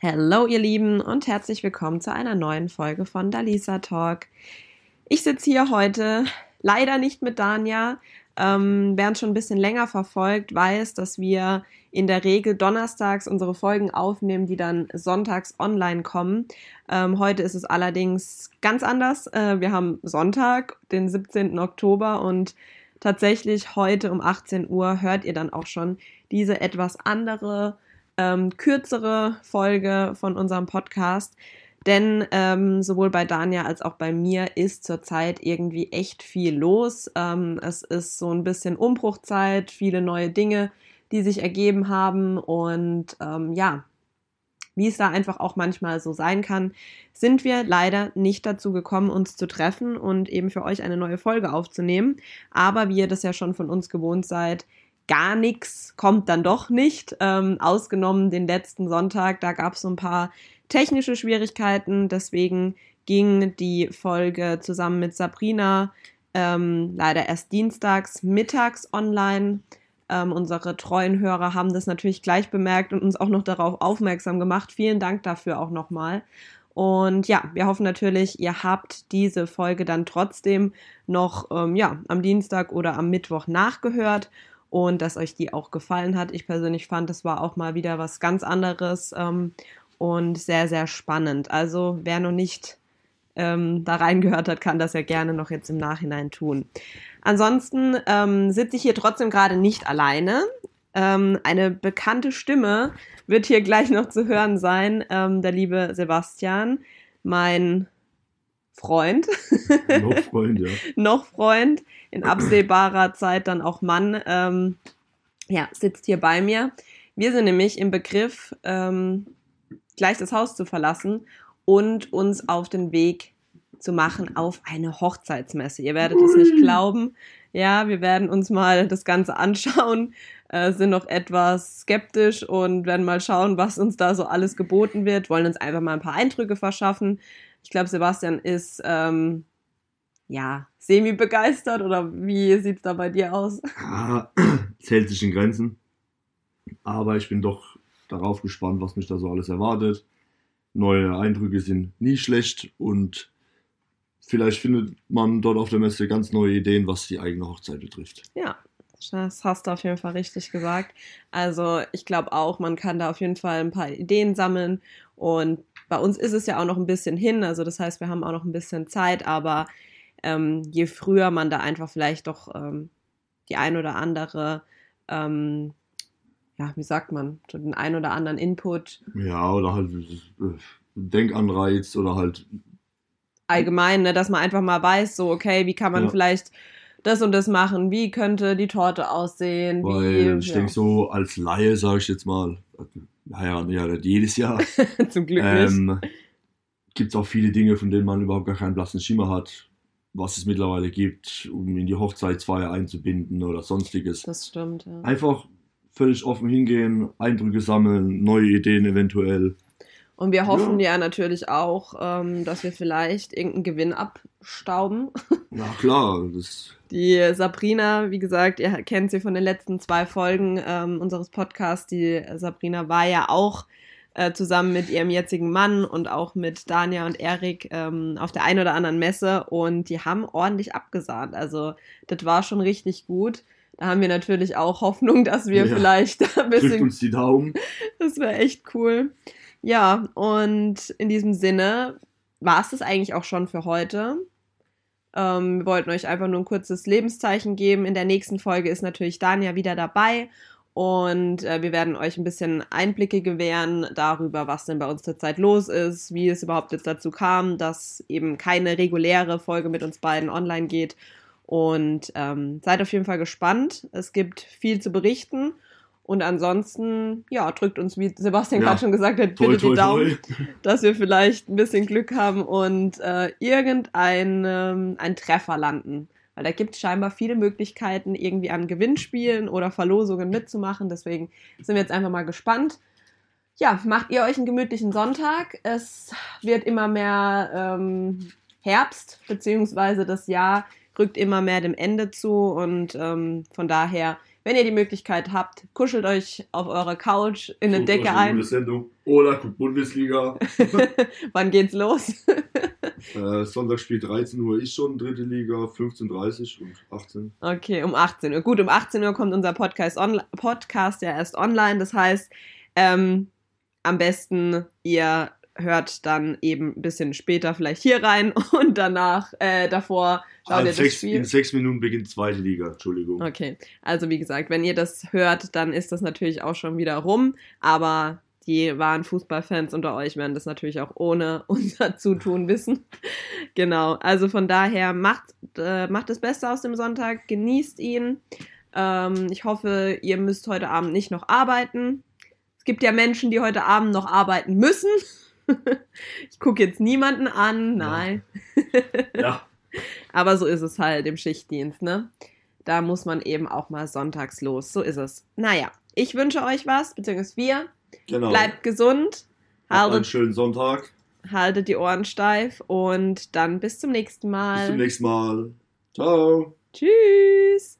Hallo ihr Lieben und herzlich willkommen zu einer neuen Folge von Dalisa Talk. Ich sitze hier heute leider nicht mit Dania. Ähm, wer uns schon ein bisschen länger verfolgt, weiß, dass wir in der Regel donnerstags unsere Folgen aufnehmen, die dann sonntags online kommen. Ähm, heute ist es allerdings ganz anders. Äh, wir haben Sonntag, den 17. Oktober und tatsächlich heute um 18 Uhr hört ihr dann auch schon diese etwas andere ähm, kürzere Folge von unserem Podcast. Denn ähm, sowohl bei Dania als auch bei mir ist zurzeit irgendwie echt viel los. Ähm, es ist so ein bisschen Umbruchzeit, viele neue Dinge, die sich ergeben haben. Und ähm, ja, wie es da einfach auch manchmal so sein kann, sind wir leider nicht dazu gekommen, uns zu treffen und eben für euch eine neue Folge aufzunehmen. Aber wie ihr das ja schon von uns gewohnt seid, gar nichts kommt dann doch nicht. Ähm, ausgenommen den letzten Sonntag, da gab es so ein paar technische Schwierigkeiten. Deswegen ging die Folge zusammen mit Sabrina ähm, leider erst dienstags mittags online. Ähm, unsere treuen Hörer haben das natürlich gleich bemerkt und uns auch noch darauf aufmerksam gemacht. Vielen Dank dafür auch nochmal. Und ja, wir hoffen natürlich, ihr habt diese Folge dann trotzdem noch ähm, ja, am Dienstag oder am Mittwoch nachgehört und dass euch die auch gefallen hat. Ich persönlich fand, das war auch mal wieder was ganz anderes ähm, und sehr, sehr spannend. Also wer noch nicht ähm, da reingehört hat, kann das ja gerne noch jetzt im Nachhinein tun. Ansonsten ähm, sitze ich hier trotzdem gerade nicht alleine. Ähm, eine bekannte Stimme wird hier gleich noch zu hören sein, ähm, der liebe Sebastian, mein Freund. Noch Freund, ja. noch Freund, in absehbarer Zeit dann auch Mann, ähm, ja, sitzt hier bei mir. Wir sind nämlich im Begriff, ähm, gleich das Haus zu verlassen und uns auf den Weg zu machen auf eine Hochzeitsmesse. Ihr werdet es nicht glauben. Ja, wir werden uns mal das Ganze anschauen, äh, sind noch etwas skeptisch und werden mal schauen, was uns da so alles geboten wird, wollen uns einfach mal ein paar Eindrücke verschaffen. Ich glaube, Sebastian ist ähm, ja semi begeistert oder wie sieht es da bei dir aus? Ja, zählt sich in Grenzen. Aber ich bin doch darauf gespannt, was mich da so alles erwartet. Neue Eindrücke sind nie schlecht und vielleicht findet man dort auf der Messe ganz neue Ideen, was die eigene Hochzeit betrifft. Ja, das hast du auf jeden Fall richtig gesagt. Also ich glaube auch, man kann da auf jeden Fall ein paar Ideen sammeln und bei uns ist es ja auch noch ein bisschen hin, also das heißt, wir haben auch noch ein bisschen Zeit, aber ähm, je früher man da einfach vielleicht doch ähm, die ein oder andere, ähm, ja, wie sagt man, so den ein oder anderen Input. Ja, oder halt äh, Denkanreiz oder halt. Allgemein, ne, dass man einfach mal weiß, so, okay, wie kann man ja. vielleicht das und das machen, wie könnte die Torte aussehen. Weil wie, ich ja. denke so, als Laie sage ich jetzt mal, heiraten ja jedes Jahr. Zum Glück ähm, nicht. Gibt es auch viele Dinge, von denen man überhaupt gar keinen blassen Schimmer hat, was es mittlerweile gibt, um in die Hochzeitsfeier einzubinden oder sonstiges. Das stimmt, ja. Einfach völlig offen hingehen, Eindrücke sammeln, neue Ideen eventuell. Und wir hoffen ja, ja natürlich auch, ähm, dass wir vielleicht irgendeinen Gewinn abstauben. Na klar. Das die Sabrina, wie gesagt, ihr kennt sie von den letzten zwei Folgen ähm, unseres Podcasts. Die Sabrina war ja auch äh, zusammen mit ihrem jetzigen Mann und auch mit Dania und Erik ähm, auf der einen oder anderen Messe und die haben ordentlich abgesahnt. Also das war schon richtig gut. Da haben wir natürlich auch Hoffnung, dass wir ja, vielleicht ein bisschen. Drückt uns die Daumen. Das wäre echt cool. Ja, und in diesem Sinne war es das eigentlich auch schon für heute. Ähm, wir wollten euch einfach nur ein kurzes Lebenszeichen geben. In der nächsten Folge ist natürlich Dania wieder dabei und äh, wir werden euch ein bisschen Einblicke gewähren darüber, was denn bei uns zurzeit los ist, wie es überhaupt jetzt dazu kam, dass eben keine reguläre Folge mit uns beiden online geht. Und ähm, seid auf jeden Fall gespannt. Es gibt viel zu berichten. Und ansonsten, ja, drückt uns, wie Sebastian ja. gerade schon gesagt hat, bitte toi, die Daumen, toi. dass wir vielleicht ein bisschen Glück haben und äh, irgendein ähm, ein Treffer landen. Weil da gibt es scheinbar viele Möglichkeiten, irgendwie an Gewinnspielen oder Verlosungen mitzumachen. Deswegen sind wir jetzt einfach mal gespannt. Ja, macht ihr euch einen gemütlichen Sonntag. Es wird immer mehr ähm, Herbst, beziehungsweise das Jahr rückt immer mehr dem Ende zu und ähm, von daher wenn ihr die Möglichkeit habt, kuschelt euch auf eurer Couch in eine Decke ein. Sendung. Oder guckt Bundesliga. Wann geht's los? äh, Sonntag spielt 13 Uhr ist schon dritte Liga, 15.30 Uhr und 18 Okay, um 18 Uhr. Gut, um 18 Uhr kommt unser Podcast, Podcast ja erst online. Das heißt, ähm, am besten ihr hört dann eben ein bisschen später vielleicht hier rein und danach, äh, davor schaut Also ihr das sechs, Spiel. in sechs Minuten beginnt zweite Liga, Entschuldigung. Okay, also wie gesagt, wenn ihr das hört, dann ist das natürlich auch schon wieder rum, aber die wahren Fußballfans unter euch werden das natürlich auch ohne unser Zutun wissen. genau, also von daher macht, äh, macht das Beste aus dem Sonntag, genießt ihn. Ähm, ich hoffe, ihr müsst heute Abend nicht noch arbeiten. Es gibt ja Menschen, die heute Abend noch arbeiten müssen. ich gucke jetzt niemanden an, nein. Ja, Aber so ist es halt im Schichtdienst, ne? Da muss man eben auch mal sonntags los. So ist es. Naja, ich wünsche euch was, beziehungsweise wir. genau. Bleibt gesund, Habt einen haltet, schönen Sonntag. haltet die Ohren steif und dann bis zum nächsten Mal. Bis zum nächsten Mal. Ciao. Tschüss.